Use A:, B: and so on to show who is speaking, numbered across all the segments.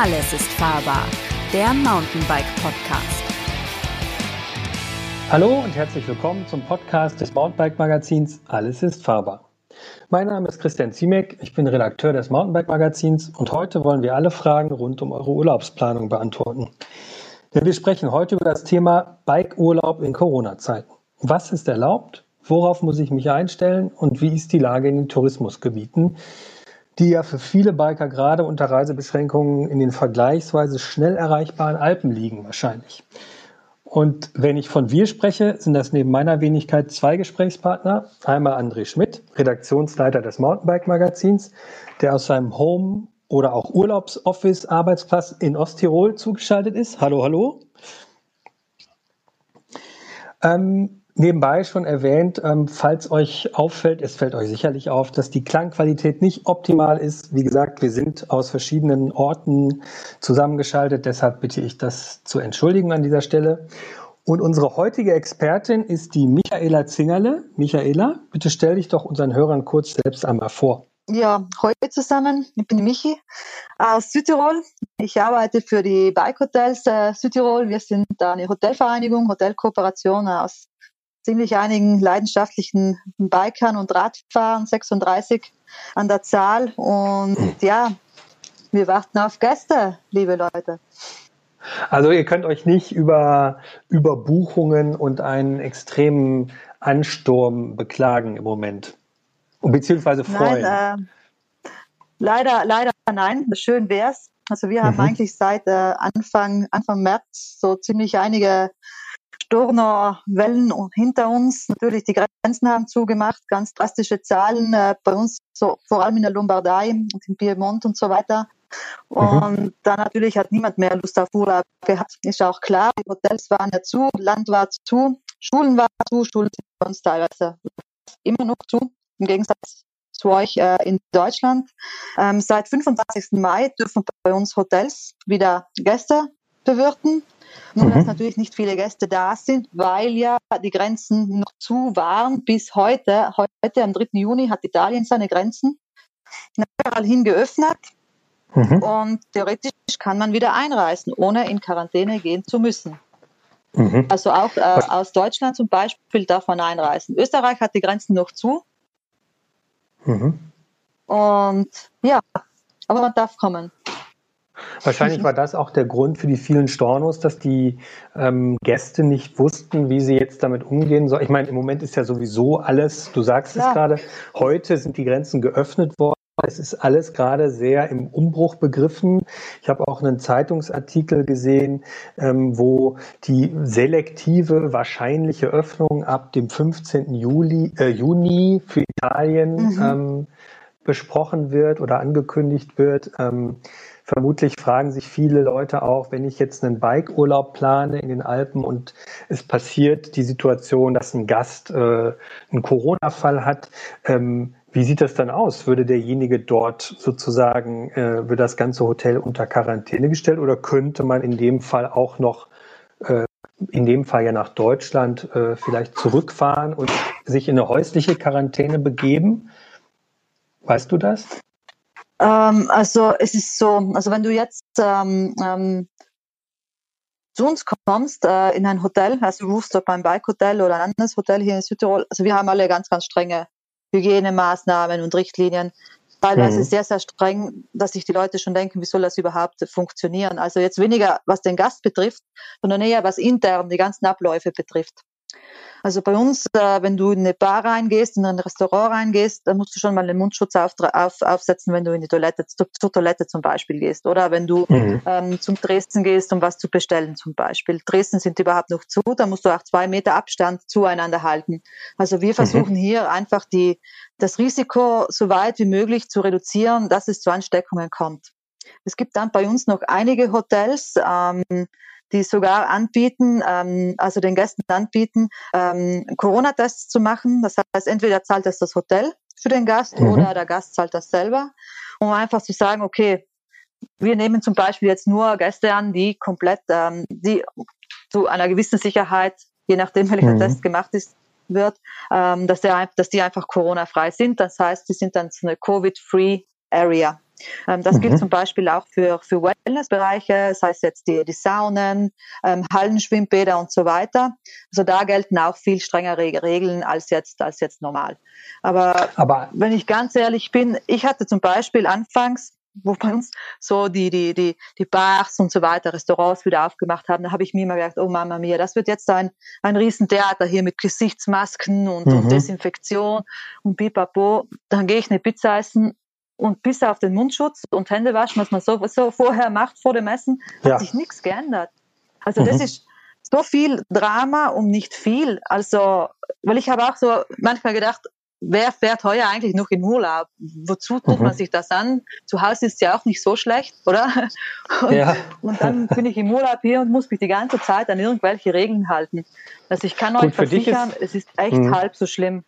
A: Alles ist fahrbar, der Mountainbike Podcast.
B: Hallo und herzlich willkommen zum Podcast des Mountainbike Magazins Alles ist fahrbar. Mein Name ist Christian Ziemek, ich bin Redakteur des Mountainbike Magazins und heute wollen wir alle Fragen rund um eure Urlaubsplanung beantworten. Denn wir sprechen heute über das Thema Bikeurlaub in Corona-Zeiten. Was ist erlaubt? Worauf muss ich mich einstellen? Und wie ist die Lage in den Tourismusgebieten? Die ja für viele Biker gerade unter Reisebeschränkungen in den vergleichsweise schnell erreichbaren Alpen liegen wahrscheinlich. Und wenn ich von wir spreche, sind das neben meiner Wenigkeit zwei Gesprächspartner. Einmal André Schmidt, Redaktionsleiter des Mountainbike-Magazins, der aus seinem Home- oder auch Urlaubsoffice-Arbeitsplatz in Osttirol zugeschaltet ist. Hallo, hallo. Ähm, nebenbei schon erwähnt, ähm, falls euch auffällt, es fällt euch sicherlich auf, dass die Klangqualität nicht optimal ist. Wie gesagt, wir sind aus verschiedenen Orten zusammengeschaltet, deshalb bitte ich das zu entschuldigen an dieser Stelle. Und unsere heutige Expertin ist die Michaela Zingerle. Michaela, bitte stell dich doch unseren Hörern kurz selbst einmal vor.
C: Ja, heute zusammen. Ich bin Michi aus Südtirol. Ich arbeite für die Bike Hotels äh, Südtirol. Wir sind eine Hotelvereinigung, Hotelkooperation aus ziemlich einigen leidenschaftlichen Bikern und Radfahrern, 36 an der Zahl. Und ja, wir warten auf Gäste, liebe Leute.
B: Also ihr könnt euch nicht über, über Buchungen und einen extremen Ansturm beklagen im Moment. Beziehungsweise freuen.
C: Nein, äh, leider, leider nein. Schön wär's. Also wir haben mhm. eigentlich seit äh, Anfang, Anfang März so ziemlich einige Sturner Wellen hinter uns. Natürlich, die Grenzen haben zugemacht, ganz drastische Zahlen äh, bei uns, so, vor allem in der Lombardei und im Piemont und so weiter. Mhm. Und mhm. dann natürlich hat niemand mehr Lust auf Urlaub gehabt. Ist auch klar, die Hotels waren ja zu, Land war zu, Schulen waren zu, Schulen sind bei uns teilweise immer noch zu, im Gegensatz zu euch äh, in Deutschland. Ähm, seit 25. Mai dürfen bei uns Hotels wieder Gäste bewirten. Nur, mhm. dass natürlich nicht viele Gäste da sind, weil ja die Grenzen noch zu waren bis heute. Heute, am 3. Juni, hat Italien seine Grenzen überall hin geöffnet. Mhm. Und theoretisch kann man wieder einreisen, ohne in Quarantäne gehen zu müssen. Mhm. Also auch äh, aus Deutschland zum Beispiel darf man einreisen. Österreich hat die Grenzen noch zu. Mhm. Und ja, aber man darf kommen.
B: Wahrscheinlich war das auch der Grund für die vielen Stornos, dass die ähm, Gäste nicht wussten, wie sie jetzt damit umgehen sollen. Ich meine, im Moment ist ja sowieso alles, du sagst ja. es gerade, heute sind die Grenzen geöffnet worden. Es ist alles gerade sehr im Umbruch begriffen. Ich habe auch einen Zeitungsartikel gesehen, ähm, wo die selektive wahrscheinliche Öffnung ab dem 15. Juli, äh, Juni für Italien mhm. ähm, besprochen wird oder angekündigt wird. Ähm, Vermutlich fragen sich viele Leute auch, wenn ich jetzt einen Bikeurlaub plane in den Alpen und es passiert die Situation, dass ein Gast äh, einen Corona-Fall hat, ähm, wie sieht das dann aus? Würde derjenige dort sozusagen, äh, wird das ganze Hotel unter Quarantäne gestellt oder könnte man in dem Fall auch noch, äh, in dem Fall ja nach Deutschland, äh, vielleicht zurückfahren und sich in eine häusliche Quarantäne begeben? Weißt du das?
C: Ähm, also es ist so, also wenn du jetzt ähm, ähm, zu uns kommst äh, in ein Hotel, also Rooftop beim Bike Hotel oder ein anderes Hotel hier in Südtirol, also wir haben alle ganz, ganz strenge Hygienemaßnahmen und Richtlinien. Teilweise mhm. sehr, sehr streng, dass sich die Leute schon denken, wie soll das überhaupt funktionieren? Also jetzt weniger, was den Gast betrifft, sondern eher, was intern die ganzen Abläufe betrifft. Also bei uns, äh, wenn du in eine Bar reingehst, in ein Restaurant reingehst, dann musst du schon mal den Mundschutz auf, auf, aufsetzen, wenn du in die Toilette, zur, zur Toilette zum Beispiel gehst. Oder wenn du mhm. ähm, zum Dresden gehst, um was zu bestellen zum Beispiel. Dresden sind überhaupt noch zu, da musst du auch zwei Meter Abstand zueinander halten. Also wir mhm. versuchen mhm. hier einfach die, das Risiko so weit wie möglich zu reduzieren, dass es zu Ansteckungen kommt. Es gibt dann bei uns noch einige Hotels, ähm, die sogar anbieten, ähm, also den Gästen anbieten, ähm, Corona-Tests zu machen. Das heißt, entweder zahlt das das Hotel für den Gast mhm. oder der Gast zahlt das selber, um einfach zu sagen, okay, wir nehmen zum Beispiel jetzt nur Gäste an, die komplett, ähm, die zu einer gewissen Sicherheit, je nachdem welcher mhm. Test gemacht ist, wird, ähm, dass, der, dass die einfach Corona-frei sind. Das heißt, die sind dann so eine Covid-Free Area das mhm. gilt zum Beispiel auch für, für Wellnessbereiche, das heißt jetzt die, die Saunen, ähm, Hallenschwimmbäder und so weiter. Also da gelten auch viel strengere Regeln als jetzt, als jetzt normal. Aber, Aber wenn ich ganz ehrlich bin, ich hatte zum Beispiel anfangs wo bei uns so die, die, die, die Bars und so weiter, Restaurants wieder aufgemacht haben, da habe ich mir immer gedacht, oh Mama mia, das wird jetzt ein, ein Riesentheater hier mit Gesichtsmasken und, mhm. und Desinfektion und pipapo. Dann gehe ich eine Pizza essen und bis auf den Mundschutz und Hände waschen, was man so, so vorher macht vor dem Essen, ja. hat sich nichts geändert. Also mhm. das ist so viel Drama um nicht viel. Also, weil ich habe auch so manchmal gedacht, wer fährt heuer eigentlich noch in Urlaub? Wozu tut mhm. man sich das an? Zu Hause ist ja auch nicht so schlecht, oder? Und, ja. und dann bin ich im Urlaub hier und muss mich die ganze Zeit an irgendwelche Regeln halten. Also ich kann Gut, euch versichern, ist, es ist echt mh. halb so schlimm.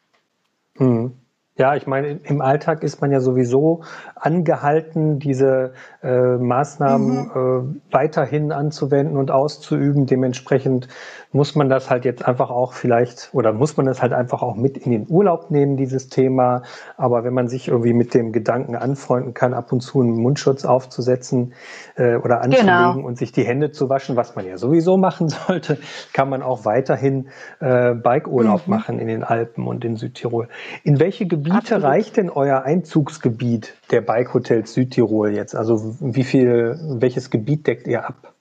B: Mhm. Ja, ich meine, im Alltag ist man ja sowieso angehalten, diese äh, Maßnahmen mhm. äh, weiterhin anzuwenden und auszuüben. Dementsprechend muss man das halt jetzt einfach auch vielleicht oder muss man das halt einfach auch mit in den Urlaub nehmen, dieses Thema. Aber wenn man sich irgendwie mit dem Gedanken anfreunden kann, ab und zu einen Mundschutz aufzusetzen äh, oder anzulegen genau. und sich die Hände zu waschen, was man ja sowieso machen sollte, kann man auch weiterhin äh, Bikeurlaub mhm. machen in den Alpen und in Südtirol. In welche Gebiete Absolut. reicht denn euer Einzugsgebiet der Bike Hotels Südtirol jetzt? Also wie viel, welches Gebiet deckt ihr ab?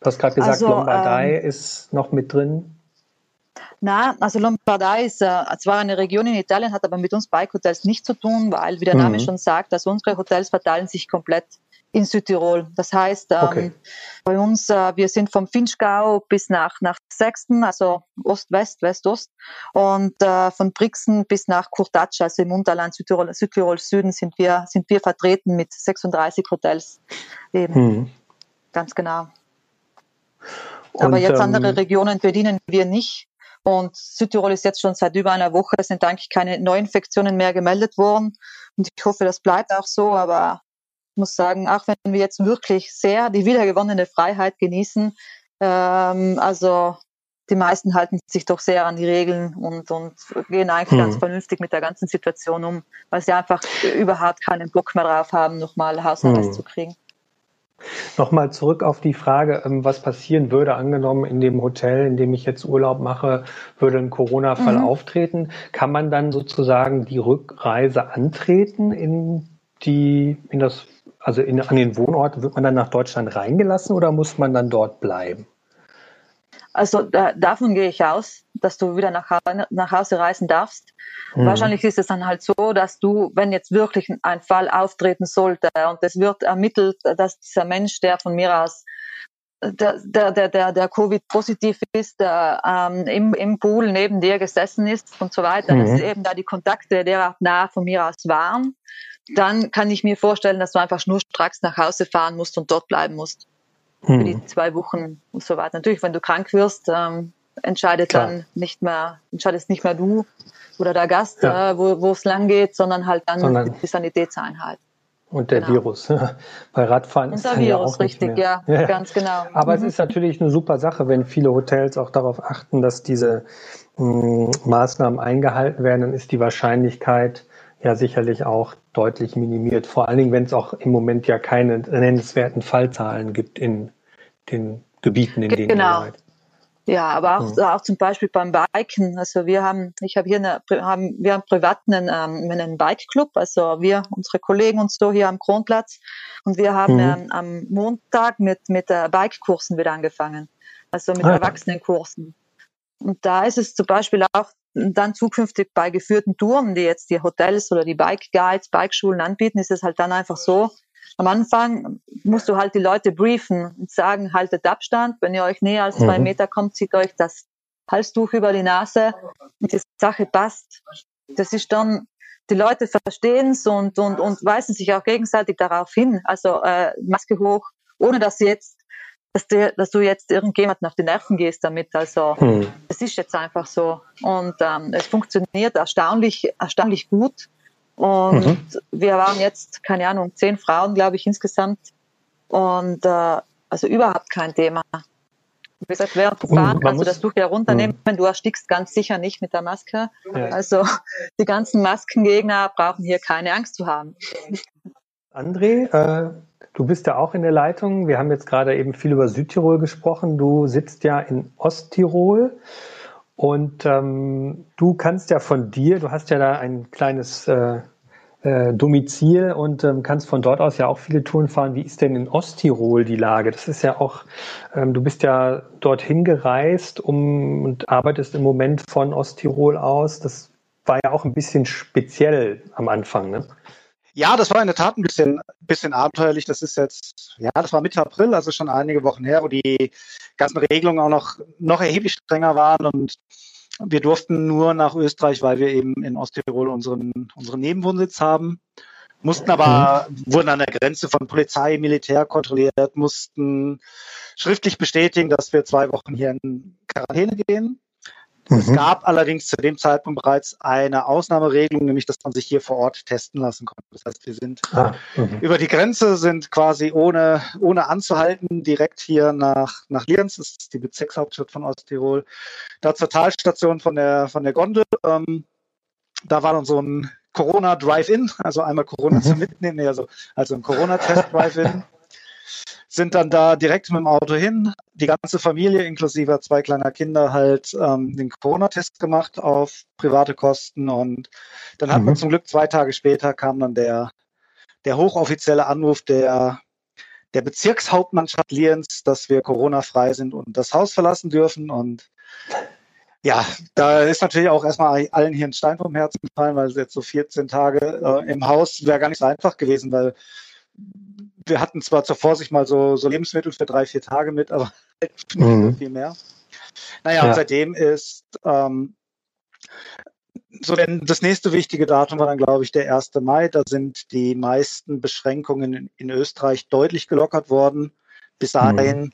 B: Du hast gerade gesagt, also, Lombardei ähm, ist noch mit drin.
C: Na, also Lombardei ist äh, zwar eine Region in Italien, hat aber mit uns Bike Hotels nichts zu tun, weil, wie der Name mhm. schon sagt, also unsere Hotels verteilen sich komplett in Südtirol. Das heißt, ähm, okay. bei uns, äh, wir sind vom Finchgau bis nach, nach Sechsten, also Ost-West, West-Ost, und äh, von Brixen bis nach Kurtatsch, also im Unterland Südtirol, Südtirol Süden, sind wir, sind wir vertreten mit 36 Hotels eben. Mhm. Ganz genau. Aber und, jetzt andere ähm, Regionen bedienen wir nicht. Und Südtirol ist jetzt schon seit über einer Woche, sind eigentlich keine Neuinfektionen mehr gemeldet worden. Und ich hoffe, das bleibt auch so. Aber ich muss sagen, auch wenn wir jetzt wirklich sehr die wiedergewonnene Freiheit genießen, ähm, also die meisten halten sich doch sehr an die Regeln und, und gehen eigentlich hm. ganz vernünftig mit der ganzen Situation um, weil sie einfach überhaupt keinen Bock mehr drauf haben, nochmal Hausarrest hm. zu kriegen.
B: Nochmal zurück auf die Frage, ähm, was passieren würde, angenommen in dem Hotel, in dem ich jetzt Urlaub mache, würde ein Corona-Fall mhm. auftreten. Kann man dann sozusagen die Rückreise antreten in die, in das, also in, an den Wohnort? Wird man dann nach Deutschland reingelassen oder muss man dann dort bleiben?
C: Also da, davon gehe ich aus, dass du wieder nach, nach Hause reisen darfst. Mhm. Wahrscheinlich ist es dann halt so, dass du, wenn jetzt wirklich ein Fall auftreten sollte und es wird ermittelt, dass dieser Mensch, der von mir aus der, der, der, der, der Covid-positiv ist, der ähm, im, im Pool neben dir gesessen ist und so weiter, mhm. dass eben da die Kontakte der nah von mir aus waren, dann kann ich mir vorstellen, dass du einfach schnurstracks nach Hause fahren musst und dort bleiben musst für die hm. zwei Wochen und so weiter. Natürlich, wenn du krank wirst, ähm, entscheidet Klar. dann nicht mehr, entscheidest nicht mehr du oder der Gast, ja. äh, wo es lang geht, sondern halt dann sondern die Sanitätseinheit.
B: Und der genau. Virus. Bei Radfahren und ist der Virus, ja auch
C: richtig, ja, ja, ganz genau.
B: Aber mhm. es ist natürlich eine super Sache, wenn viele Hotels auch darauf achten, dass diese mh, hm, Maßnahmen eingehalten werden, dann ist die Wahrscheinlichkeit ja sicherlich auch deutlich minimiert. Vor allen Dingen, wenn es auch im Moment ja keine nennenswerten Fallzahlen gibt in den Gebieten, in denen
C: genau. ihr seid. Ja, aber auch, ja. auch zum Beispiel beim Biken. Also wir haben, ich habe hier eine, haben, wir haben privat einen, ähm, einen Bike-Club, also wir, unsere Kollegen und so hier am Kronplatz. Und wir haben mhm. ähm, am Montag mit, mit äh, Bike-Kursen wieder angefangen. Also mit ah, Erwachsenenkursen. Und da ist es zum Beispiel auch dann zukünftig bei geführten Touren, die jetzt die Hotels oder die Bike Guides, Bikeschulen anbieten, ist es halt dann einfach so, am Anfang musst du halt die Leute briefen und sagen, haltet Abstand, wenn ihr euch näher als zwei mhm. Meter kommt, zieht euch das Halstuch über die Nase und die Sache passt. Das ist dann, die Leute verstehen es und, und, und weisen sich auch gegenseitig darauf hin. Also äh, Maske hoch, ohne dass sie jetzt dass du, dass du jetzt irgendjemanden auf die Nerven gehst damit. Also hm. es ist jetzt einfach so. Und ähm, es funktioniert erstaunlich, erstaunlich gut. Und mhm. wir waren jetzt, keine Ahnung, zehn Frauen, glaube ich, insgesamt. Und äh, also überhaupt kein Thema. Wie gesagt, während du fahren kannst du das Tuch ja runternehmen. Mhm. Du erstickst ganz sicher nicht mit der Maske. Ja. Also die ganzen Maskengegner brauchen hier keine Angst zu haben.
B: André, äh, du bist ja auch in der Leitung. Wir haben jetzt gerade eben viel über Südtirol gesprochen. Du sitzt ja in Osttirol und ähm, du kannst ja von dir, du hast ja da ein kleines äh, äh, Domizil und ähm, kannst von dort aus ja auch viele Touren fahren. Wie ist denn in Osttirol die Lage? Das ist ja auch, ähm, du bist ja dorthin gereist um, und arbeitest im Moment von Osttirol aus. Das war ja auch ein bisschen speziell am Anfang, ne?
D: Ja, das war in der Tat ein bisschen, bisschen abenteuerlich. Das ist jetzt, ja, das war Mitte April, also schon einige Wochen her, wo die ganzen Regelungen auch noch, noch erheblich strenger waren und wir durften nur nach Österreich, weil wir eben in Osttirol unseren, unseren Nebenwohnsitz haben. Mussten aber, mhm. wurden an der Grenze von Polizei, Militär kontrolliert, mussten schriftlich bestätigen, dass wir zwei Wochen hier in Quarantäne gehen. Mhm. Es gab allerdings zu dem Zeitpunkt bereits eine Ausnahmeregelung, nämlich dass man sich hier vor Ort testen lassen konnte. Das heißt, wir sind ah, mhm. über die Grenze, sind quasi ohne, ohne anzuhalten direkt hier nach, nach Lienz, das ist die Bezirkshauptstadt von Osttirol, da zur Talstation von der, von der Gondel. Ähm, da war dann so ein Corona Drive-In, also einmal Corona mhm. zum Mitnehmen, also, also ein Corona-Test Drive-In sind dann da direkt mit dem Auto hin, die ganze Familie inklusive zwei kleiner Kinder halt ähm, den Corona-Test gemacht auf private Kosten. Und dann hat mhm. man zum Glück zwei Tage später kam dann der, der hochoffizielle Anruf der, der Bezirkshauptmannschaft Lienz, dass wir Corona-frei sind und das Haus verlassen dürfen. Und ja, da ist natürlich auch erstmal allen hier ein Stein vom Herzen gefallen, weil es jetzt so 14 Tage äh, im Haus wäre gar nicht so einfach gewesen, weil wir hatten zwar zur Vorsicht mal so, so Lebensmittel für drei, vier Tage mit, aber nicht mhm. viel mehr. Naja, ja. und seitdem ist ähm, so denn das nächste wichtige Datum war dann, glaube ich, der 1. Mai. Da sind die meisten Beschränkungen in, in Österreich deutlich gelockert worden. Bis mhm. dahin mhm.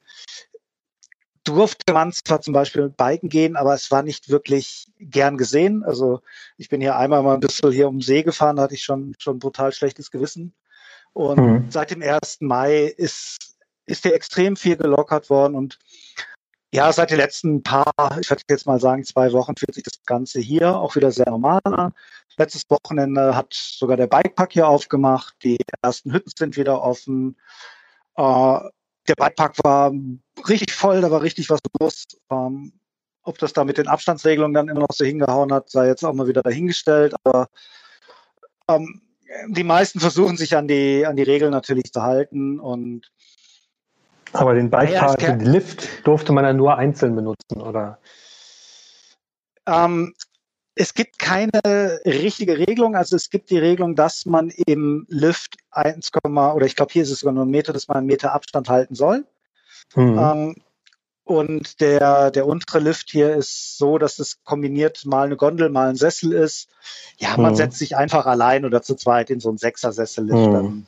D: durfte man zwar zum Beispiel mit Biken gehen, aber es war nicht wirklich gern gesehen. Also ich bin hier einmal mal ein bisschen hier um den See gefahren, da hatte ich schon, schon brutal schlechtes Gewissen. Und mhm. seit dem 1. Mai ist, ist hier extrem viel gelockert worden und ja, seit den letzten paar, ich würde jetzt mal sagen, zwei Wochen fühlt sich das Ganze hier auch wieder sehr normal an. Letztes Wochenende hat sogar der Bikepark hier aufgemacht. Die ersten Hütten sind wieder offen. Äh, der Bikepark war richtig voll, da war richtig was los. Ähm, ob das da mit den Abstandsregelungen dann immer noch so hingehauen hat, sei jetzt auch mal wieder dahingestellt. Aber ähm, die meisten versuchen sich an die, an die Regeln natürlich zu halten und
B: aber den Bikepark, ja, den Lift durfte man dann nur einzeln benutzen, oder?
D: Ähm, es gibt keine richtige Regelung. Also es gibt die Regelung, dass man im Lift 1, oder ich glaube hier ist es sogar nur ein Meter, dass man einen Meter Abstand halten soll. Mhm. Ähm, und der, der untere Lift hier ist so, dass es kombiniert mal eine Gondel, mal ein Sessel ist. Ja, man mhm. setzt sich einfach allein oder zu zweit in so einen Sechser-Sessel-Lift. Mhm. Dann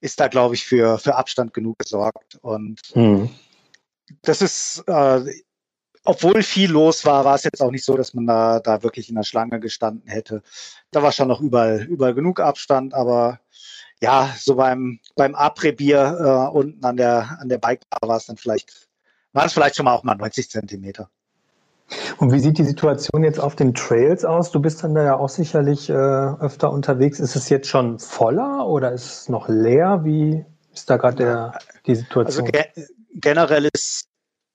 D: ist da, glaube ich, für, für Abstand genug gesorgt. Und mhm. das ist, äh, obwohl viel los war, war es jetzt auch nicht so, dass man da, da wirklich in der Schlange gestanden hätte. Da war schon noch überall, überall genug Abstand, aber ja, so beim, beim Après-Bier äh, unten an der, an der Bikebar war es dann vielleicht waren es vielleicht schon mal auch mal 90 Zentimeter.
B: Und wie sieht die Situation jetzt auf den Trails aus? Du bist dann da ja auch sicherlich äh, öfter unterwegs. Ist es jetzt schon voller oder ist es noch leer? Wie ist da gerade die Situation?
D: Also ge generell ist,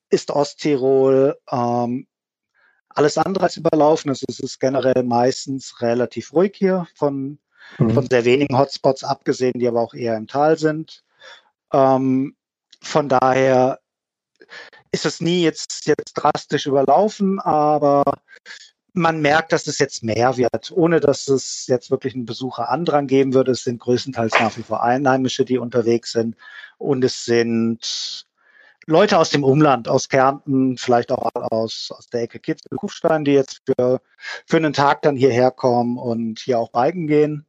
D: ist Osttirol ähm, alles andere als überlaufen. Also es ist generell meistens relativ ruhig hier, von, mhm. von sehr wenigen Hotspots abgesehen, die aber auch eher im Tal sind. Ähm, von daher ist es nie jetzt, jetzt drastisch überlaufen, aber man merkt, dass es jetzt mehr wird, ohne dass es jetzt wirklich einen Besucher Andrang geben würde. Es sind größtenteils nach wie vor Einheimische, die unterwegs sind. Und es sind Leute aus dem Umland, aus Kärnten, vielleicht auch aus, aus der Ecke Kitzel, Kufstein, die jetzt für, für einen Tag dann hierher kommen und hier auch biken gehen.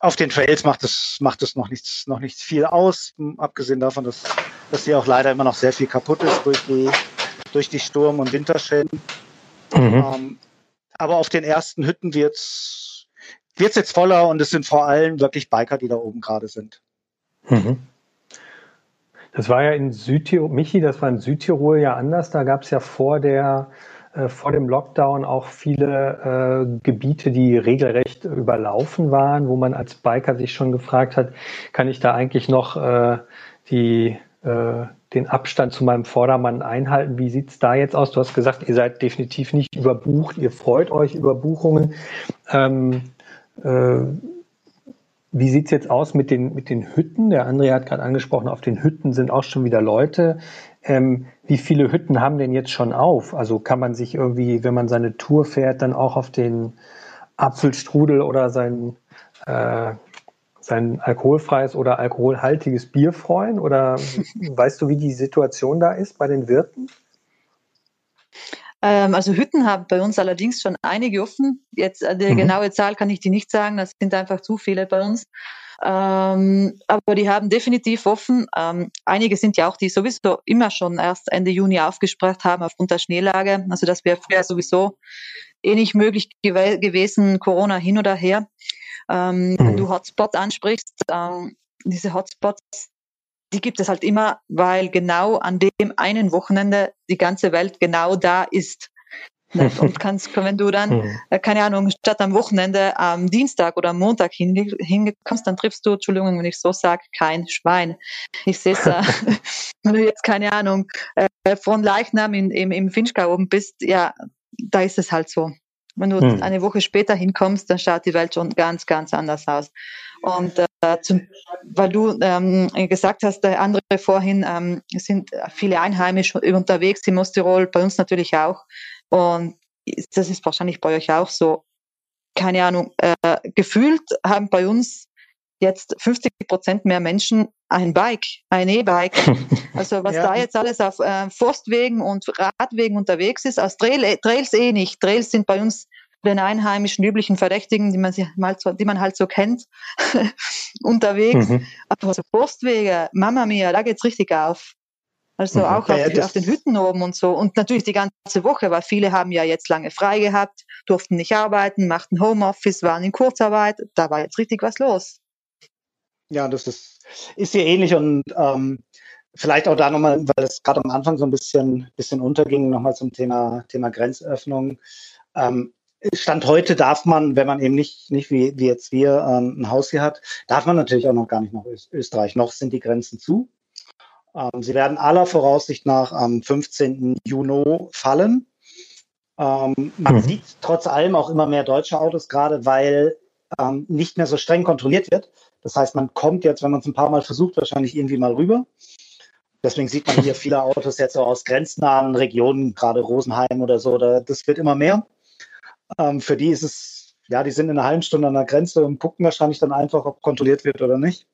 D: Auf den Trails macht es, macht es noch nichts, noch nichts viel aus, abgesehen davon, dass, dass hier auch leider immer noch sehr viel kaputt ist durch die, durch die Sturm- und Winterschäden. Mhm. Ähm, aber auf den ersten Hütten wird es jetzt voller und es sind vor allem wirklich Biker, die da oben gerade sind. Mhm.
B: Das war ja in Südtirol, Michi, das war in Südtirol ja anders. Da gab es ja vor der äh, vor dem Lockdown auch viele äh, Gebiete, die regelrecht überlaufen waren, wo man als Biker sich schon gefragt hat, kann ich da eigentlich noch äh, die, äh, den Abstand zu meinem Vordermann einhalten? Wie sieht's da jetzt aus? Du hast gesagt, ihr seid definitiv nicht überbucht, ihr freut euch über Buchungen. Ähm, äh, wie sieht's jetzt aus mit den, mit den Hütten? Der André hat gerade angesprochen, auf den Hütten sind auch schon wieder Leute. Ähm, wie viele Hütten haben denn jetzt schon auf? Also kann man sich irgendwie, wenn man seine Tour fährt, dann auch auf den Apfelstrudel oder sein, äh, sein alkoholfreies oder alkoholhaltiges Bier freuen? Oder weißt du, wie die Situation da ist bei den Wirten?
C: Ähm, also Hütten haben bei uns allerdings schon einige offen. Jetzt äh, die mhm. genaue Zahl kann ich dir nicht sagen, das sind einfach zu viele bei uns. Ähm, aber die haben definitiv offen. Ähm, einige sind ja auch, die sowieso immer schon erst Ende Juni aufgesperrt haben aufgrund der Schneelage. Also das wäre früher sowieso eh nicht möglich gew gewesen, Corona hin oder her. Ähm, mhm. Wenn du Hotspot ansprichst, ähm, diese Hotspots, die gibt es halt immer, weil genau an dem einen Wochenende die ganze Welt genau da ist. Und kannst, wenn du dann, mhm. äh, keine Ahnung, statt am Wochenende am Dienstag oder am Montag hinkommst, dann triffst du, Entschuldigung, wenn ich so sage, kein Schwein. Ich sehe es, äh, wenn du jetzt, keine Ahnung, äh, von Leichnam in, im, im Finchgau oben bist, ja, da ist es halt so. Wenn du hm. eine Woche später hinkommst, dann schaut die Welt schon ganz, ganz anders aus. Und äh, zum, weil du ähm, gesagt hast, der andere vorhin, ähm, sind viele Einheimische unterwegs im Osttirol, bei uns natürlich auch. Und das ist wahrscheinlich bei euch auch so. Keine Ahnung, äh, gefühlt haben bei uns jetzt 50 Prozent mehr Menschen ein Bike, ein E-Bike. Also was ja. da jetzt alles auf äh, Forstwegen und Radwegen unterwegs ist, aus Trail, äh, Trails eh nicht. Trails sind bei uns den einheimischen üblichen Verdächtigen, die man, mal so, die man halt so kennt, unterwegs. Mhm. Aber so Forstwege, Mama mia, da geht's richtig auf. Also mhm. auch auf, ja, auf, den Hütten oben und so. Und natürlich die ganze Woche, weil viele haben ja jetzt lange frei gehabt, durften nicht arbeiten, machten Homeoffice, waren in Kurzarbeit. Da war jetzt richtig was los.
D: Ja, das ist, ist hier ähnlich und ähm, vielleicht auch da nochmal, weil es gerade am Anfang so ein bisschen, bisschen unterging, nochmal zum Thema, Thema Grenzöffnung. Ähm, Stand heute darf man, wenn man eben nicht, nicht wie, wie jetzt wir ähm, ein Haus hier hat, darf man natürlich auch noch gar nicht nach Österreich. Noch sind die Grenzen zu. Ähm, sie werden aller Voraussicht nach am 15. Juni fallen. Ähm, man mhm. sieht trotz allem auch immer mehr deutsche Autos, gerade weil ähm, nicht mehr so streng kontrolliert wird. Das heißt, man kommt jetzt, wenn man es ein paar Mal versucht, wahrscheinlich irgendwie mal rüber. Deswegen sieht man hier viele Autos jetzt so aus grenznahen Regionen, gerade Rosenheim oder so. Da, das wird immer mehr. Für die ist es, ja, die sind in einer halben Stunde an der Grenze und gucken wahrscheinlich dann einfach, ob kontrolliert wird oder nicht.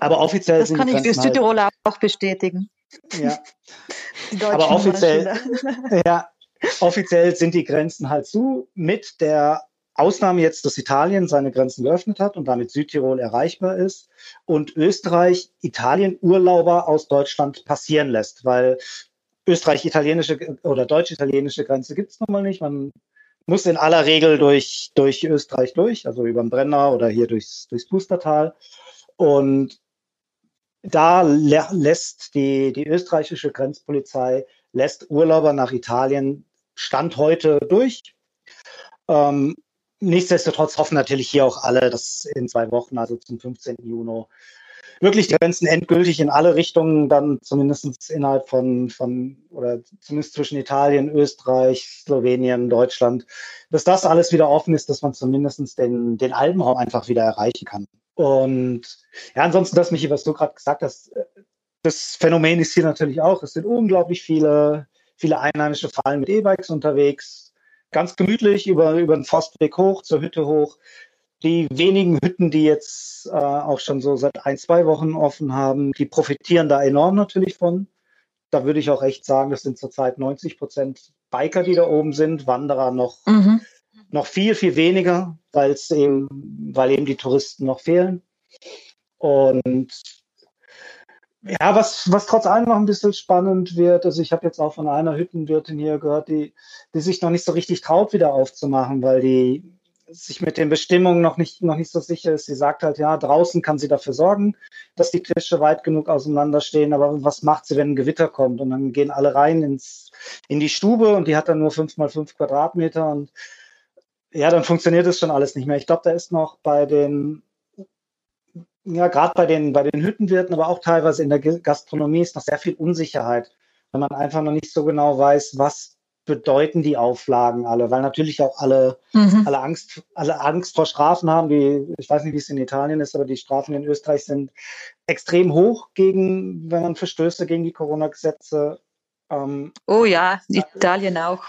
D: Aber offiziell
C: das
D: sind
C: kann ich für Südtiroler halt, auch bestätigen.
D: Ja. Aber offiziell, ja, offiziell sind die Grenzen halt zu, mit der Ausnahme jetzt, dass Italien seine Grenzen geöffnet hat und damit Südtirol erreichbar ist und Österreich Italien Urlauber aus Deutschland passieren lässt, weil Österreich-italienische oder deutsch-italienische Grenze gibt es nun mal nicht. Man muss in aller Regel durch, durch Österreich durch, also über den Brenner oder hier durchs, durchs Pustertal. Und da lä lässt die, die österreichische Grenzpolizei lässt Urlauber nach Italien Stand heute durch. Ähm, nichtsdestotrotz hoffen natürlich hier auch alle, dass in zwei Wochen, also zum 15. Juni, wirklich die Grenzen endgültig in alle Richtungen dann zumindest innerhalb von, von oder zumindest zwischen Italien, Österreich, Slowenien, Deutschland, dass das alles wieder offen ist, dass man zumindest den, den Alpenraum einfach wieder erreichen kann. Und ja, ansonsten das, Michi, was du gerade gesagt hast, das Phänomen ist hier natürlich auch, es sind unglaublich viele, viele einheimische Fallen mit E-Bikes unterwegs, ganz gemütlich über, über den Forstweg hoch, zur Hütte hoch. Die wenigen Hütten, die jetzt äh, auch schon so seit ein, zwei Wochen offen haben, die profitieren da enorm natürlich von. Da würde ich auch echt sagen, das sind zurzeit 90 Prozent Biker, die da oben sind, Wanderer noch, mhm. Noch viel, viel weniger, weil eben, weil eben die Touristen noch fehlen. Und ja, was, was trotz allem noch ein bisschen spannend wird, also ich habe jetzt auch von einer Hüttenwirtin hier gehört, die, die sich noch nicht so richtig traut, wieder aufzumachen, weil die sich mit den Bestimmungen noch nicht, noch nicht so sicher ist. Sie sagt halt, ja, draußen kann sie dafür sorgen, dass die Tische weit genug auseinanderstehen, aber was macht sie, wenn ein Gewitter kommt? Und dann gehen alle rein ins, in die Stube und die hat dann nur fünf mal fünf Quadratmeter und ja, dann funktioniert das schon alles nicht mehr. Ich glaube, da ist noch bei den, ja, gerade bei den, bei den Hüttenwirten, aber auch teilweise in der Gastronomie ist noch sehr viel Unsicherheit, wenn man einfach noch nicht so genau weiß, was bedeuten die Auflagen alle, weil natürlich auch alle, mhm. alle Angst, alle Angst vor Strafen haben. Die, ich weiß nicht, wie es in Italien ist, aber die Strafen in Österreich sind extrem hoch gegen, wenn man Verstöße gegen die Corona-Gesetze.
C: Ähm, oh ja, Italien auch.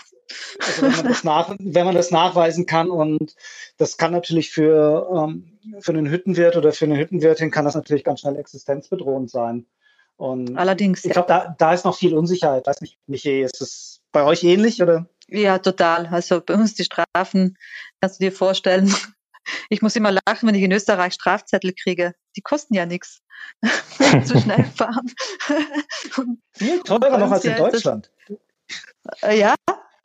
D: Also wenn man, das nach, wenn man das nachweisen kann und das kann natürlich für, ähm, für einen Hüttenwirt oder für eine Hüttenwirtin kann das natürlich ganz schnell existenzbedrohend sein. Und
C: Allerdings.
D: Ich glaube, da, da ist noch viel Unsicherheit. Weiß nicht, Michi, ist es bei euch ähnlich oder?
C: Ja, total. Also bei uns die Strafen, kannst du dir vorstellen. Ich muss immer lachen, wenn ich in Österreich Strafzettel kriege. Die kosten ja nichts. zu schnell fahren.
D: Viel teurer noch als in Deutschland.
C: Ja,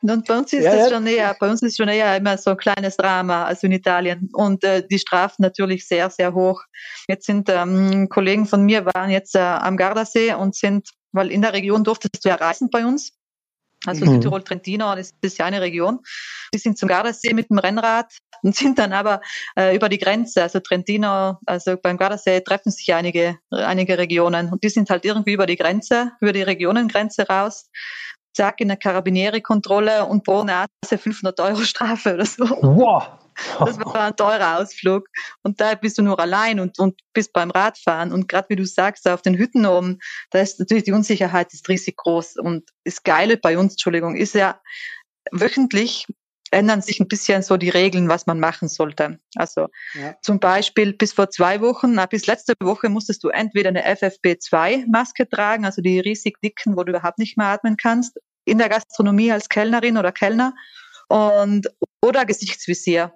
C: und bei uns ist ja, es ja. schon eher, bei uns ist schon eher immer so ein kleines Drama, also in Italien. Und äh, die Strafen natürlich sehr, sehr hoch. Jetzt sind ähm, Kollegen von mir waren jetzt äh, am Gardasee und sind, weil in der Region durftest du ja reisen bei uns. Also mhm. Südtirol Trentino, das ist ja eine Region. Die sind zum Gardasee mit dem Rennrad und sind dann aber äh, über die Grenze, also Trentino, also beim Gardasee treffen sich einige, einige Regionen und die sind halt irgendwie über die Grenze, über die Regionengrenze raus zack, in der Karabinieri-Kontrolle und pro Nase 500 Euro Strafe oder so. Wow. Das war ein teurer Ausflug. Und da bist du nur allein und, und bist beim Radfahren. Und gerade wie du sagst, auf den Hütten oben, da ist natürlich die Unsicherheit ist riesig groß. Und das Geile bei uns, Entschuldigung, ist ja, wöchentlich ändern sich ein bisschen so die Regeln, was man machen sollte. Also ja. zum Beispiel bis vor zwei Wochen, na, bis letzte Woche musstest du entweder eine FFP2-Maske tragen, also die riesig dicken, wo du überhaupt nicht mehr atmen kannst, in der Gastronomie als Kellnerin oder Kellner und oder Gesichtsvisier.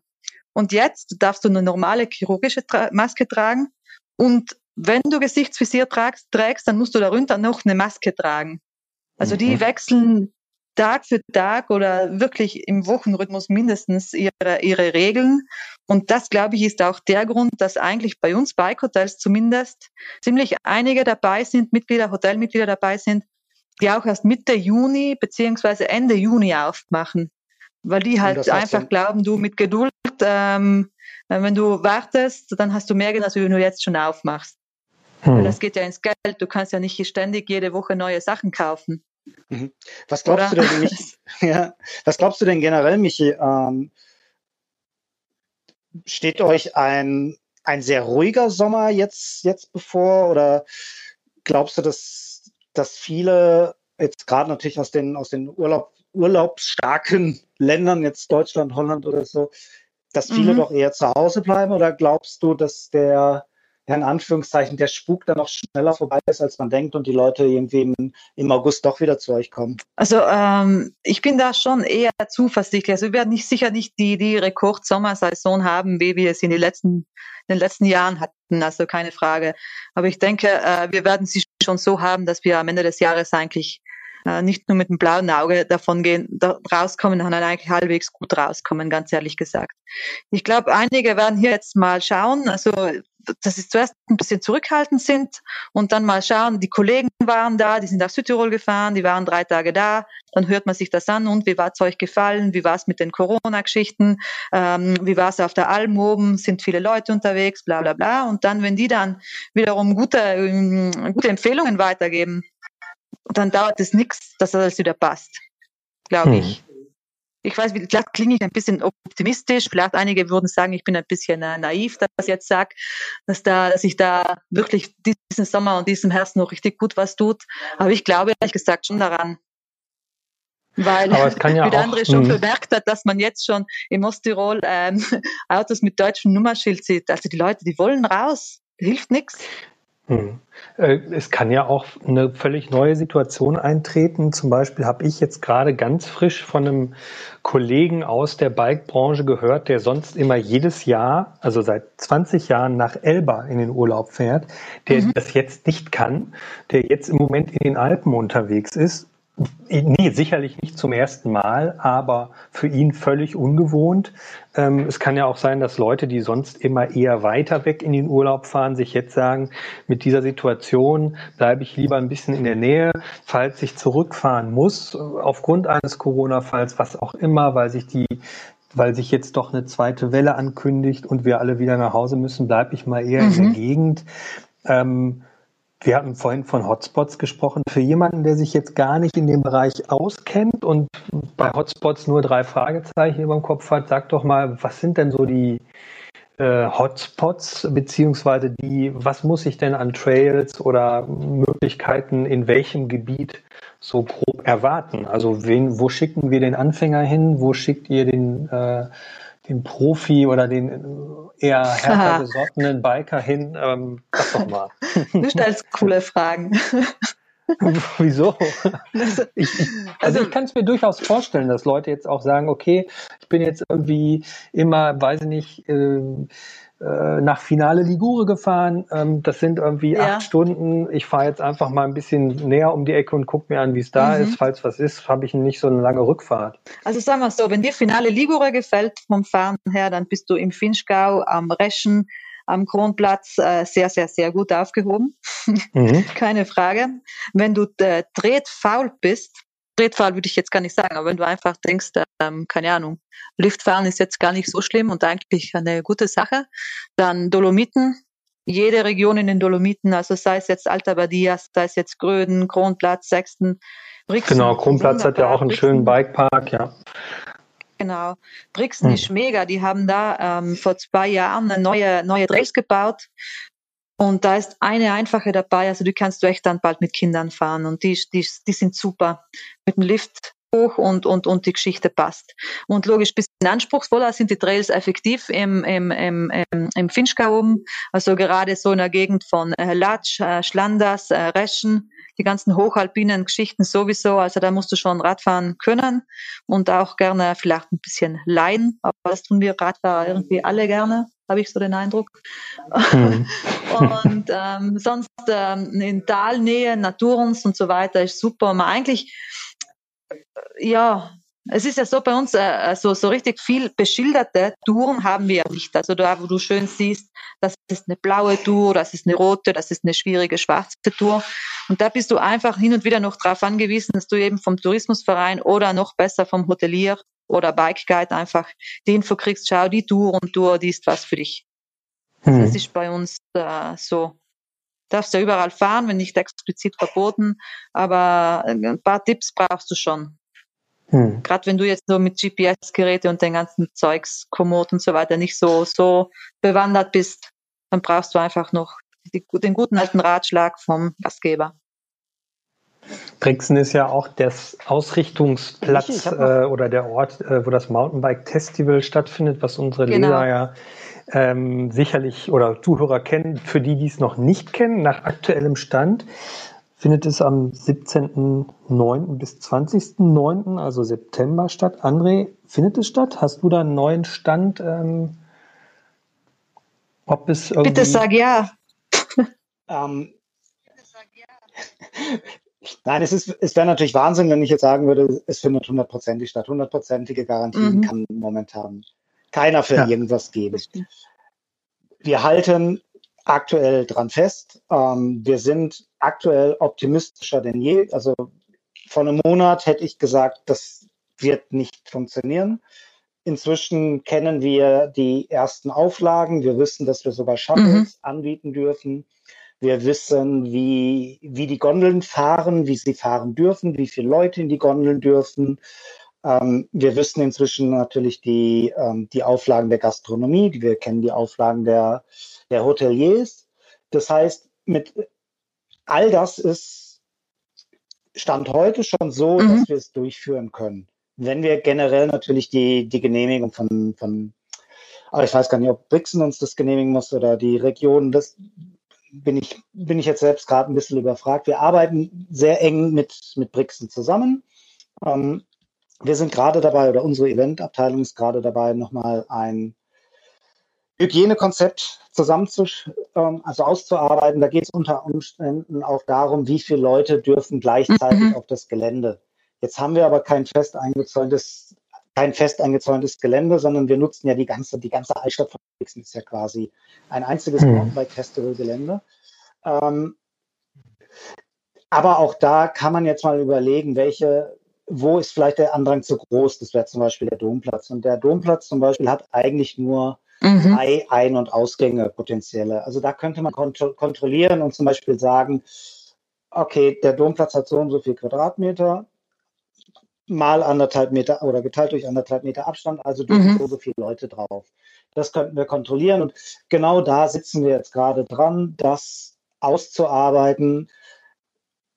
C: Und jetzt darfst du eine normale chirurgische Tra Maske tragen und wenn du Gesichtsvisier tragst, trägst, dann musst du darunter noch eine Maske tragen. Also die mhm. wechseln Tag für Tag oder wirklich im Wochenrhythmus mindestens ihre, ihre Regeln. Und das, glaube ich, ist auch der Grund, dass eigentlich bei uns Bike Hotels zumindest ziemlich einige dabei sind, Mitglieder, Hotelmitglieder dabei sind, die auch erst Mitte Juni beziehungsweise Ende Juni aufmachen. Weil die halt einfach glauben, du mit Geduld, ähm, wenn du wartest, dann hast du mehr Geld, als wenn du jetzt schon aufmachst. Hm. Weil das geht ja ins Geld. Du kannst ja nicht ständig jede Woche neue Sachen kaufen.
D: Mhm. Was glaubst Oder? du denn, Michi? ja, was glaubst du denn generell, Michi? Ähm, steht euch ein, ein sehr ruhiger Sommer jetzt, jetzt bevor? Oder glaubst du, dass, dass viele, jetzt gerade natürlich aus den, aus den Urlaub, urlaubsstarken Ländern, jetzt Deutschland, Holland oder so, dass viele mhm. doch eher zu Hause bleiben? Oder glaubst du, dass der in Anführungszeichen der Spuk dann noch schneller vorbei ist, als man denkt und die Leute irgendwie im, im August doch wieder zu euch kommen?
C: Also ähm, ich bin da schon eher zuversichtlich. Also wir werden nicht sicher nicht die, die Rekord-Sommersaison haben, wie wir es in den letzten, in den letzten Jahren hatten, also keine Frage. Aber ich denke, äh, wir werden sie schon so haben, dass wir am Ende des Jahres eigentlich äh, nicht nur mit dem blauen Auge davon gehen, da rauskommen, sondern eigentlich halbwegs gut rauskommen, ganz ehrlich gesagt. Ich glaube, einige werden hier jetzt mal schauen, also dass sie zuerst ein bisschen zurückhaltend sind und dann mal schauen, die Kollegen waren da, die sind nach Südtirol gefahren, die waren drei Tage da, dann hört man sich das an und wie war es euch gefallen, wie war es mit den Corona-Geschichten, ähm, wie war es auf der Alm oben, sind viele Leute unterwegs, bla bla bla. Und dann, wenn die dann wiederum gute, ähm, gute Empfehlungen weitergeben, dann dauert es nichts, dass alles wieder passt, glaube hm. ich. Ich weiß, vielleicht klinge ich ein bisschen optimistisch. Vielleicht einige würden sagen, ich bin ein bisschen äh, naiv, dass ich jetzt sage, dass da, dass ich da wirklich diesen Sommer und diesem Herbst noch richtig gut was tut. Aber ich glaube ehrlich gesagt schon daran. Weil ja wie der andere schon hm. bemerkt hat, dass man jetzt schon im Osttirol ähm, Autos mit deutschem Nummerschild sieht. Also die Leute, die wollen raus. Hilft nichts.
B: Hm. Äh, es kann ja auch eine völlig neue Situation eintreten. Zum Beispiel habe ich jetzt gerade ganz frisch von einem Kollegen aus der Bike-Branche gehört, der sonst immer jedes Jahr, also seit 20 Jahren nach Elba in den Urlaub fährt, der mhm. das jetzt nicht kann, der jetzt im Moment in den Alpen unterwegs ist Nee, sicherlich nicht zum ersten Mal, aber für ihn völlig ungewohnt. Ähm, es kann ja auch sein, dass Leute, die sonst immer eher weiter weg in den Urlaub fahren, sich jetzt sagen, mit dieser Situation bleibe ich lieber ein bisschen in der Nähe, falls ich zurückfahren muss, aufgrund eines Corona-Falls, was auch immer, weil sich die weil sich jetzt doch eine zweite Welle ankündigt und wir alle wieder nach Hause müssen, bleibe ich mal eher mhm. in der mhm. Gegend. Ähm, wir hatten vorhin von Hotspots gesprochen. Für jemanden, der sich jetzt gar nicht in dem Bereich auskennt und bei Hotspots nur drei Fragezeichen über dem Kopf hat, sag doch mal, was sind denn so die äh, Hotspots, beziehungsweise die, was muss ich denn an Trails oder Möglichkeiten in welchem Gebiet so grob erwarten? Also wen, wo schicken wir den Anfänger hin? Wo schickt ihr den äh, den Profi oder den äh, eher härter besottenen Biker hin? Ähm, sag doch mal.
C: Du stellst coole Fragen.
B: Wieso? Ich, also, also ich kann es mir durchaus vorstellen, dass Leute jetzt auch sagen, okay, ich bin jetzt irgendwie immer, weiß ich nicht, äh, äh, nach Finale Ligure gefahren. Ähm, das sind irgendwie ja. acht Stunden. Ich fahre jetzt einfach mal ein bisschen näher um die Ecke und gucke mir an, wie es da mhm. ist. Falls was ist, habe ich nicht so eine lange Rückfahrt.
C: Also sagen wir so, wenn dir Finale Ligure gefällt vom Fahren her, dann bist du im Finchgau, am Reschen, am Kronplatz äh, sehr, sehr, sehr gut aufgehoben. Mhm. Keine Frage. Wenn du äh, dreht faul bist, Tretfall würde ich jetzt gar nicht sagen, aber wenn du einfach denkst, ähm, keine Ahnung, Liftfahren ist jetzt gar nicht so schlimm und eigentlich eine gute Sache, dann Dolomiten, jede Region in den Dolomiten, also sei es jetzt Alta Badia, sei es jetzt Gröden, Kronplatz, Sechsten,
B: Brixen. Genau, Kronplatz hat ja auch einen Brixen. schönen Bikepark, ja.
C: Genau. Brixen hm. ist mega. Die haben da ähm, vor zwei Jahren eine neue, neue Trails gebaut. Und da ist eine einfache dabei, also die kannst du echt dann bald mit Kindern fahren und die, die, die sind super. Mit dem Lift hoch und, und, und die Geschichte passt. Und logisch, bisschen anspruchsvoller sind die Trails effektiv im, im, im, im, im Finchgau oben. Also gerade so in der Gegend von äh, Latsch, äh, Schlanders, äh, Reschen, die ganzen hochalpinen Geschichten sowieso. Also da musst du schon Radfahren können und auch gerne vielleicht ein bisschen leihen. Aber das tun wir Radfahrer irgendwie alle gerne habe ich so den Eindruck. Mhm. und ähm, sonst ähm, in Talnähe, Naturens und so weiter ist super. Man eigentlich, ja, es ist ja so bei uns, äh, also so richtig viel beschilderte Touren haben wir ja nicht. Also da, wo du schön siehst, das ist eine blaue Tour, das ist eine rote, das ist eine schwierige schwarze Tour. Und da bist du einfach hin und wieder noch darauf angewiesen, dass du eben vom Tourismusverein oder noch besser vom Hotelier oder Bike Guide einfach die Info kriegst, schau die Tour und Tour, die ist was für dich. Hm. Das ist bei uns äh, so. Darfst ja überall fahren, wenn nicht explizit verboten, aber äh, ein paar Tipps brauchst du schon. Hm. Gerade wenn du jetzt nur mit GPS-Geräte und den ganzen Zeugs, Komoot und so weiter nicht so, so bewandert bist, dann brauchst du einfach noch die, den guten alten Ratschlag vom Gastgeber.
B: Brixen ist ja auch das Ausrichtungsplatz äh, oder der Ort, äh, wo das Mountainbike Festival stattfindet, was unsere genau. Leser ja ähm, sicherlich oder Zuhörer kennen. Für die, die es noch nicht kennen, nach aktuellem Stand findet es am 17.09. bis 20.09., also September statt. André, findet es statt? Hast du da einen neuen Stand? Ähm,
C: ob es irgendwie Bitte sag ja.
D: ähm, Nein, es, ist, es wäre natürlich Wahnsinn, wenn ich jetzt sagen würde, es findet hundertprozentig statt. Hundertprozentige Garantien mhm. kann momentan keiner für ja. irgendwas geben. Wir halten aktuell dran fest. Ähm, wir sind aktuell optimistischer denn je. Also vor einem Monat hätte ich gesagt, das wird nicht funktionieren. Inzwischen kennen wir die ersten Auflagen. Wir wissen, dass wir sogar Shuttles mhm. anbieten dürfen. Wir wissen, wie, wie die Gondeln fahren, wie sie fahren dürfen, wie viele Leute in die Gondeln dürfen. Ähm, wir wissen inzwischen natürlich die, ähm, die Auflagen der Gastronomie, wir kennen die Auflagen der, der Hoteliers. Das heißt, mit all das ist Stand heute schon so, mhm. dass wir es durchführen können. Wenn wir generell natürlich die, die Genehmigung von, von, aber ich weiß gar nicht, ob Brixen uns das genehmigen muss oder die Region, das bin ich, bin ich jetzt selbst gerade ein bisschen überfragt. Wir arbeiten sehr eng mit, mit Brixen zusammen. Ähm, wir sind gerade dabei, oder unsere Eventabteilung ist gerade dabei, nochmal ein Hygienekonzept zusammenzu, ähm, also auszuarbeiten. Da geht es unter Umständen auch darum, wie viele Leute dürfen gleichzeitig mhm. auf das Gelände. Jetzt haben wir aber kein fest eingezäuntes, kein fest eingezäuntes Gelände, sondern wir nutzen ja die ganze, die ganze Altstadt von Brixen ist ja quasi ein einziges hm. Mountainbike-Festival-Gelände. Ähm, aber auch da kann man jetzt mal überlegen, welche, wo ist vielleicht der Andrang zu groß? Das wäre zum Beispiel der Domplatz. Und der Domplatz zum Beispiel hat eigentlich nur mhm. drei Ein- und Ausgänge potenzielle. Also da könnte man kontro kontrollieren und zum Beispiel sagen, okay, der Domplatz hat so und so viel Quadratmeter, mal anderthalb Meter oder geteilt durch anderthalb Meter Abstand, also dürfen mhm. so, so viele Leute drauf. Das könnten wir kontrollieren und genau da sitzen wir jetzt gerade dran, das auszuarbeiten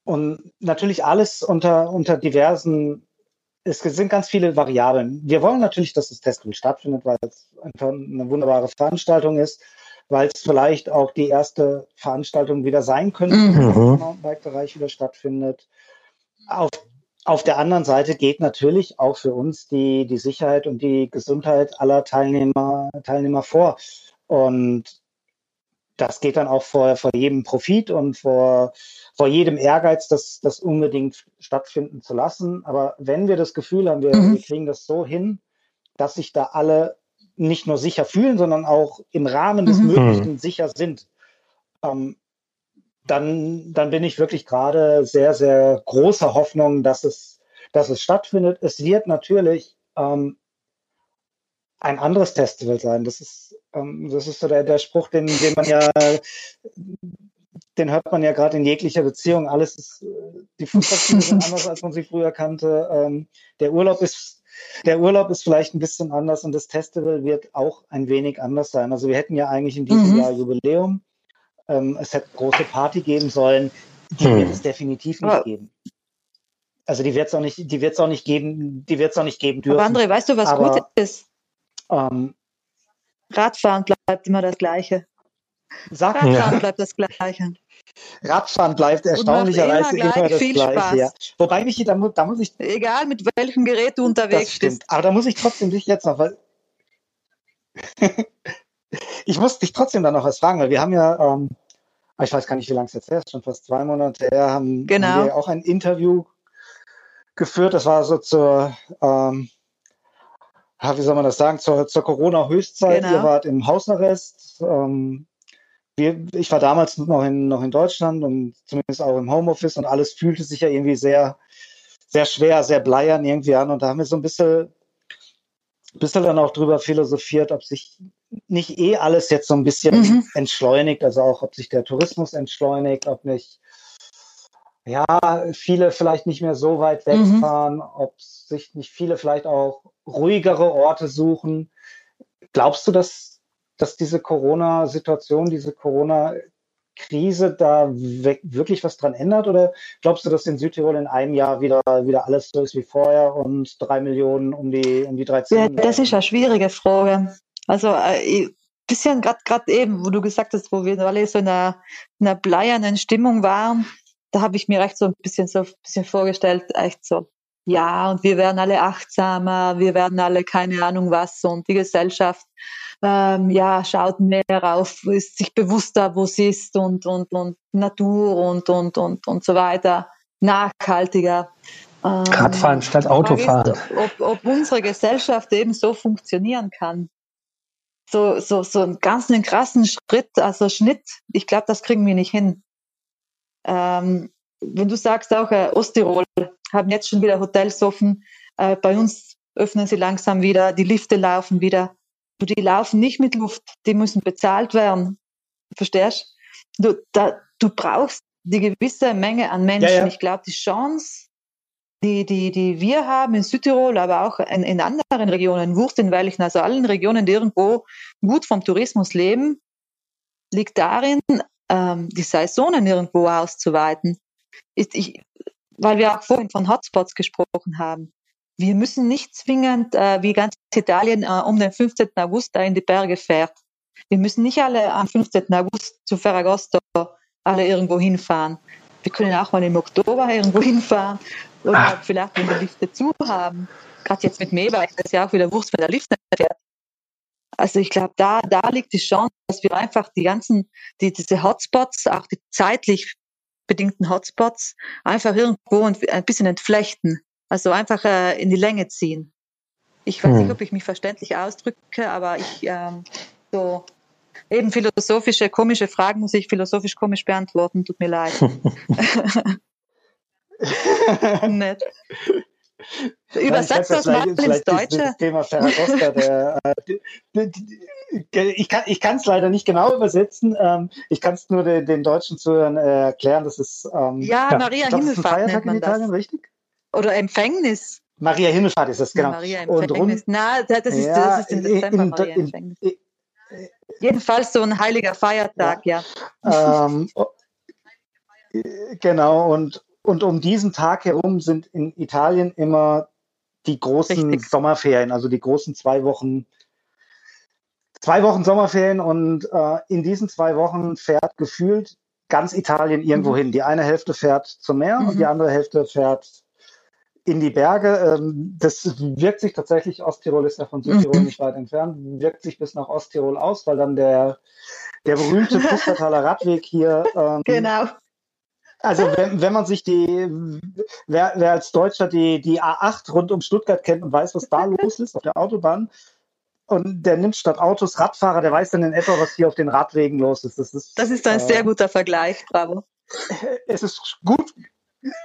D: und natürlich alles unter, unter diversen, es sind ganz viele Variablen. Wir wollen natürlich, dass das Festival stattfindet, weil es einfach eine wunderbare Veranstaltung ist, weil es vielleicht auch die erste Veranstaltung wieder sein könnte, mhm. die im Mountainbike-Bereich wieder stattfindet. Auf, auf der anderen Seite geht natürlich auch für uns die, die Sicherheit und die Gesundheit aller Teilnehmer, Teilnehmer vor. Und das geht dann auch vor, vor jedem Profit und vor, vor jedem Ehrgeiz, das, das unbedingt stattfinden zu lassen. Aber wenn wir das Gefühl haben, wir, mhm. wir kriegen das so hin, dass sich da alle nicht nur sicher fühlen, sondern auch im Rahmen des mhm. Möglichen mhm. sicher sind, ähm, dann, dann bin ich wirklich gerade sehr, sehr großer Hoffnung, dass es, dass es stattfindet. Es wird natürlich ähm, ein anderes Festival sein. Das ist, ähm, das ist so der, der Spruch, den, den man ja, den hört man ja gerade in jeglicher Beziehung. Alles ist, die Fußballspiele sind anders, als man sie früher kannte. Ähm, der Urlaub ist, der Urlaub ist vielleicht ein bisschen anders und das Festival wird auch ein wenig anders sein. Also wir hätten ja eigentlich in diesem mhm. Jahr Jubiläum. Ähm, es hätte große Party geben sollen. Die hm. wird es definitiv nicht geben. Also die wird es auch nicht, die wird es auch nicht geben, die wird es auch nicht geben dürfen.
C: Aber André, weißt du, was Aber, gut ist? Ähm, Radfahren bleibt immer das Gleiche.
D: Sag,
C: Radfahren ja. bleibt das Gleiche.
D: Radfahren bleibt erstaunlicherweise immer, immer das Gleiche. Ja. Wobei mich da, da muss ich.
C: Egal mit welchem Gerät du unterwegs das stimmt. bist.
D: Aber da muss ich trotzdem dich jetzt noch, weil ich muss dich trotzdem dann noch was fragen, weil wir haben ja, ähm, ich weiß gar nicht, wie lange es jetzt her ist, schon fast zwei Monate her, haben, genau. haben wir auch ein Interview geführt. Das war so zur ähm, wie soll man das sagen, zur, zur Corona-Höchstzeit. Genau. Ihr wart im Hausarrest. Ähm, wir, ich war damals noch in, noch in Deutschland und zumindest auch im Homeoffice und alles fühlte sich ja irgendwie sehr, sehr schwer, sehr bleiern irgendwie an. Und da haben wir so ein bisschen, bisschen dann auch drüber philosophiert, ob sich nicht eh alles jetzt so ein bisschen mhm. entschleunigt, also auch ob sich der Tourismus entschleunigt, ob nicht ja, viele vielleicht nicht mehr so weit mhm. wegfahren, mhm. ob sich nicht viele vielleicht auch ruhigere Orte suchen. Glaubst du, dass, dass diese Corona-Situation, diese Corona-Krise da wirklich was dran ändert? Oder glaubst du, dass in Südtirol in einem Jahr wieder, wieder alles so ist wie vorher und drei Millionen um die, um die 13?
C: Ja, das ist eine schwierige Frage. Also, äh, bisschen gerade eben, wo du gesagt hast, wo wir alle so in einer, in einer bleiernen Stimmung waren, da habe ich mir echt so ein bisschen so ein bisschen vorgestellt, echt so, ja, und wir werden alle achtsamer, wir werden alle keine Ahnung was und die Gesellschaft ähm, ja, schaut mehr auf, ist sich bewusster, wo sie ist und, und, und Natur und, und, und, und so weiter, nachhaltiger.
B: Ähm, Radfahren statt Autofahren. Ist,
C: ob, ob unsere Gesellschaft eben so funktionieren kann. So, so, so einen ganz einen krassen Schritt, also Schnitt, ich glaube, das kriegen wir nicht hin. Ähm, wenn du sagst auch äh, Osttirol haben jetzt schon wieder Hotels offen, äh, bei uns öffnen sie langsam wieder, die Lifte laufen wieder. Die laufen nicht mit Luft, die müssen bezahlt werden. Verstehst du? Da, du brauchst die gewisse Menge an Menschen. Ja, ja. Ich glaube, die Chance, die, die, die wir haben in Südtirol, aber auch in, in anderen Regionen, Wurst in welchen, also allen Regionen, die irgendwo gut vom Tourismus leben, liegt darin, ähm, die Saisonen irgendwo auszuweiten. Ist, ich, weil wir auch vorhin von Hotspots gesprochen haben. Wir müssen nicht zwingend, äh, wie ganz Italien, äh, um den 15. August da in die Berge fährt. Wir müssen nicht alle am 15. August zu Ferragosto alle irgendwo hinfahren. Wir können auch mal im Oktober irgendwo hinfahren oder ah. vielleicht, wenn die Lifte zu haben. Gerade jetzt mit ist das ja auch wieder Wurst, wenn der Lift nicht fährt. Also ich glaube, da, da liegt die Chance, dass wir einfach die ganzen, die, diese Hotspots, auch die zeitlich bedingten Hotspots, einfach irgendwo ein bisschen entflechten. Also einfach äh, in die Länge ziehen. Ich weiß hm. nicht, ob ich mich verständlich ausdrücke, aber ich ähm, so eben philosophische, komische Fragen muss ich philosophisch komisch beantworten. Tut mir leid. Nett. Übersetzt das mal ins Deutsche.
D: Thema Ferragosta, der, äh, ich kann es leider nicht genau übersetzen. Ähm, ich kann es nur den, den, deutschen Zuhörern äh, erklären. Das ist
C: ähm, ja, ja Maria glaub, Himmelfahrt nennt man in Italien,
D: das. richtig?
C: Oder Empfängnis.
D: Maria Himmelfahrt ist das, genau.
C: Maria Empfängnis. Na, das ist, ja, das ist im Dezember in, Maria Empfängnis. In, in, Jedenfalls so ein heiliger Feiertag, ja.
D: ja. Ähm, genau, und und um diesen Tag herum sind in Italien immer die großen Richtig. Sommerferien, also die großen zwei Wochen, zwei Wochen Sommerferien. Und äh, in diesen zwei Wochen fährt gefühlt ganz Italien irgendwo mhm. hin. Die eine Hälfte fährt zum Meer mhm. und die mhm. andere Hälfte fährt in die Berge. Ähm, das wirkt sich tatsächlich, Osttirol ist ja von Südtirol mhm. nicht weit entfernt, wirkt sich bis nach Osttirol aus, weil dann der, der berühmte Pustertaler Radweg hier ähm,
C: genau.
D: Also wenn, wenn man sich die, wer, wer als Deutscher die, die A8 rund um Stuttgart kennt und weiß, was da los ist auf der Autobahn, und der nimmt statt Autos Radfahrer, der weiß dann in etwa, was hier auf den Radwegen los ist.
C: Das ist, das ist ein äh, sehr guter Vergleich, bravo.
D: Es ist gut,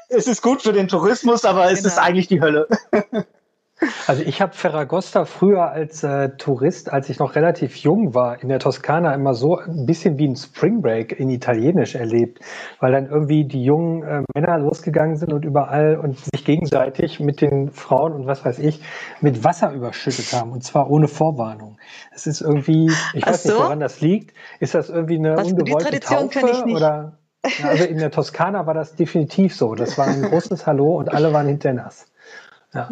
D: es ist gut für den Tourismus, aber es genau. ist eigentlich die Hölle.
B: Also ich habe Ferragosta früher als äh, Tourist, als ich noch relativ jung war, in der Toskana immer so ein bisschen wie ein Spring Break in Italienisch erlebt, weil dann irgendwie die jungen äh, Männer losgegangen sind und überall und sich gegenseitig mit den Frauen und was weiß ich mit Wasser überschüttet haben und zwar ohne Vorwarnung. Es ist irgendwie, ich weiß so? nicht, woran das liegt. Ist das irgendwie eine was, ungewollte Taufe oder? Ja, also in der Toskana war das definitiv so. Das war ein großes Hallo und alle waren hinter nass.
C: Ja.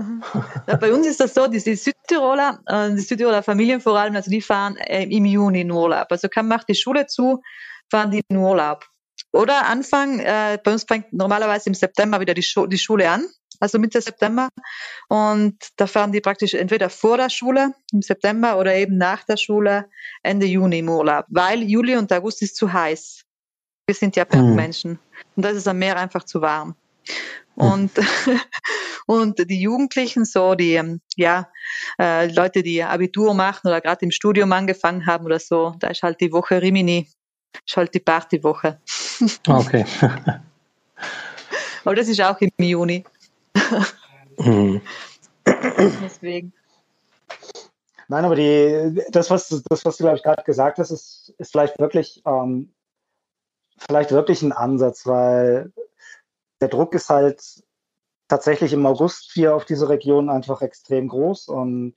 C: ja. bei uns ist das so, die, Südtiroler, äh, die Südtiroler Familien vor allem, also die fahren äh, im Juni in Urlaub. Also kann, macht die Schule zu, fahren die in Urlaub. Oder Anfang, äh, bei uns fängt normalerweise im September wieder die, Schu die Schule an, also Mitte September. Und da fahren die praktisch entweder vor der Schule im September oder eben nach der Schule Ende Juni im Urlaub, weil Juli und August ist zu heiß. Wir sind ja Bergmenschen. Mhm. Und das ist am Meer einfach zu warm. Und, und die Jugendlichen, so die, ähm, ja, äh, Leute, die Abitur machen oder gerade im Studium angefangen haben oder so, da ist halt die Woche Rimini, ist halt die Partywoche.
B: Ah, okay.
C: Aber das ist auch im Juni.
D: mhm. Deswegen. Nein, aber die, das, was, das, was du, glaube ich, gerade gesagt hast, ist, ist vielleicht wirklich, ähm, vielleicht wirklich ein Ansatz, weil der Druck ist halt tatsächlich im August hier auf diese Region einfach extrem groß und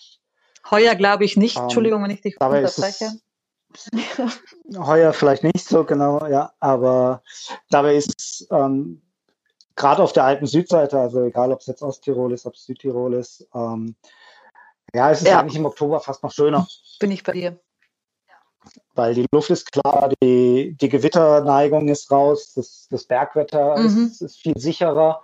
C: heuer glaube ich nicht. Ähm, Entschuldigung, wenn ich dich unterbreche.
D: heuer vielleicht nicht so genau, ja, aber dabei ist ähm, gerade auf der alten Südseite, also egal ob es jetzt Osttirol ist, ob es Südtirol ist, ähm, ja, es ist ja. eigentlich im Oktober fast noch schöner.
C: Bin ich bei dir.
D: Weil die Luft ist klar, die, die Gewitterneigung ist raus, das, das Bergwetter mhm. ist, ist, viel sicherer,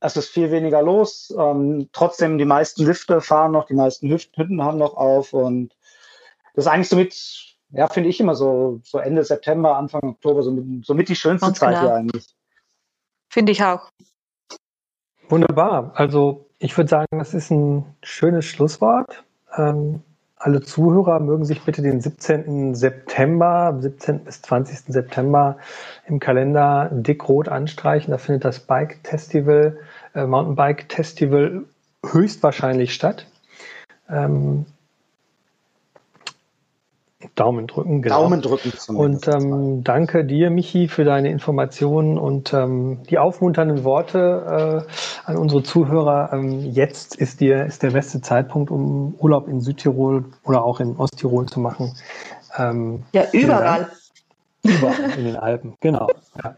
D: es ist viel weniger los. Ähm, trotzdem, die meisten Lifte fahren noch, die meisten Hütten haben noch auf und das ist eigentlich somit, ja, finde ich immer so, so Ende September, Anfang Oktober, somit, somit die schönste Ganz Zeit genau. hier eigentlich.
C: Finde ich auch.
B: Wunderbar. Also ich würde sagen, das ist ein schönes Schlusswort. Ähm, alle Zuhörer mögen sich bitte den 17. September, 17. bis 20. September im Kalender dick rot anstreichen. Da findet das Bike Festival, äh, Mountainbike Festival höchstwahrscheinlich statt. Ähm, Daumen drücken,
D: genau. Daumen drücken.
B: Und ähm, danke dir, Michi, für deine Informationen und ähm, die aufmunternden Worte äh, an unsere Zuhörer. Ähm, jetzt ist, dir, ist der beste Zeitpunkt, um Urlaub in Südtirol oder auch in Osttirol zu machen.
C: Ähm, ja, überall.
B: Überall in den Alpen, genau. Ja.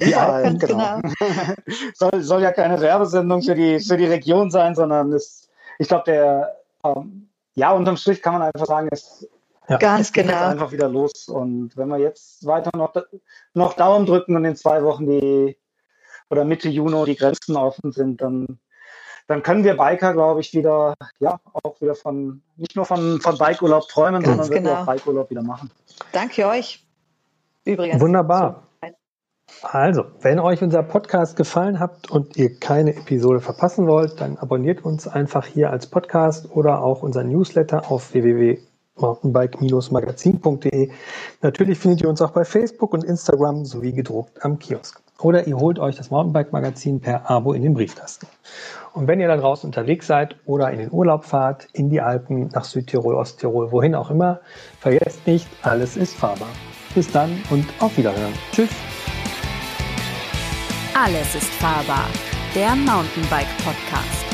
D: Die Alpen, genau. genau. soll, soll ja keine Werbesendung für die, für die Region sein, sondern es, ich glaube, der, ähm, ja, unterm Strich kann man einfach sagen, es
C: ja. Ganz genau. Jetzt
D: einfach wieder los. Und wenn wir jetzt weiter noch, noch Daumen drücken und in zwei Wochen die oder Mitte Juni die Grenzen offen sind, dann, dann können wir Biker, glaube ich, wieder, ja, auch wieder von, nicht nur von, von Bikeurlaub träumen, Ganz sondern genau. wirklich auch Bikeurlaub wieder machen.
C: Danke euch. Übrigens.
B: Wunderbar. Also, wenn euch unser Podcast gefallen hat und ihr keine Episode verpassen wollt, dann abonniert uns einfach hier als Podcast oder auch unseren Newsletter auf www.mountainbike-magazin.de. Natürlich findet ihr uns auch bei Facebook und Instagram sowie gedruckt am Kiosk. Oder ihr holt euch das Mountainbike-Magazin per Abo in den Briefkasten. Und wenn ihr da draußen unterwegs seid oder in den Urlaub fahrt, in die Alpen, nach Südtirol, Osttirol, wohin auch immer, vergesst nicht, alles ist fahrbar. Bis dann und auf Wiederhören. Tschüss.
A: Alles ist fahrbar. Der Mountainbike Podcast.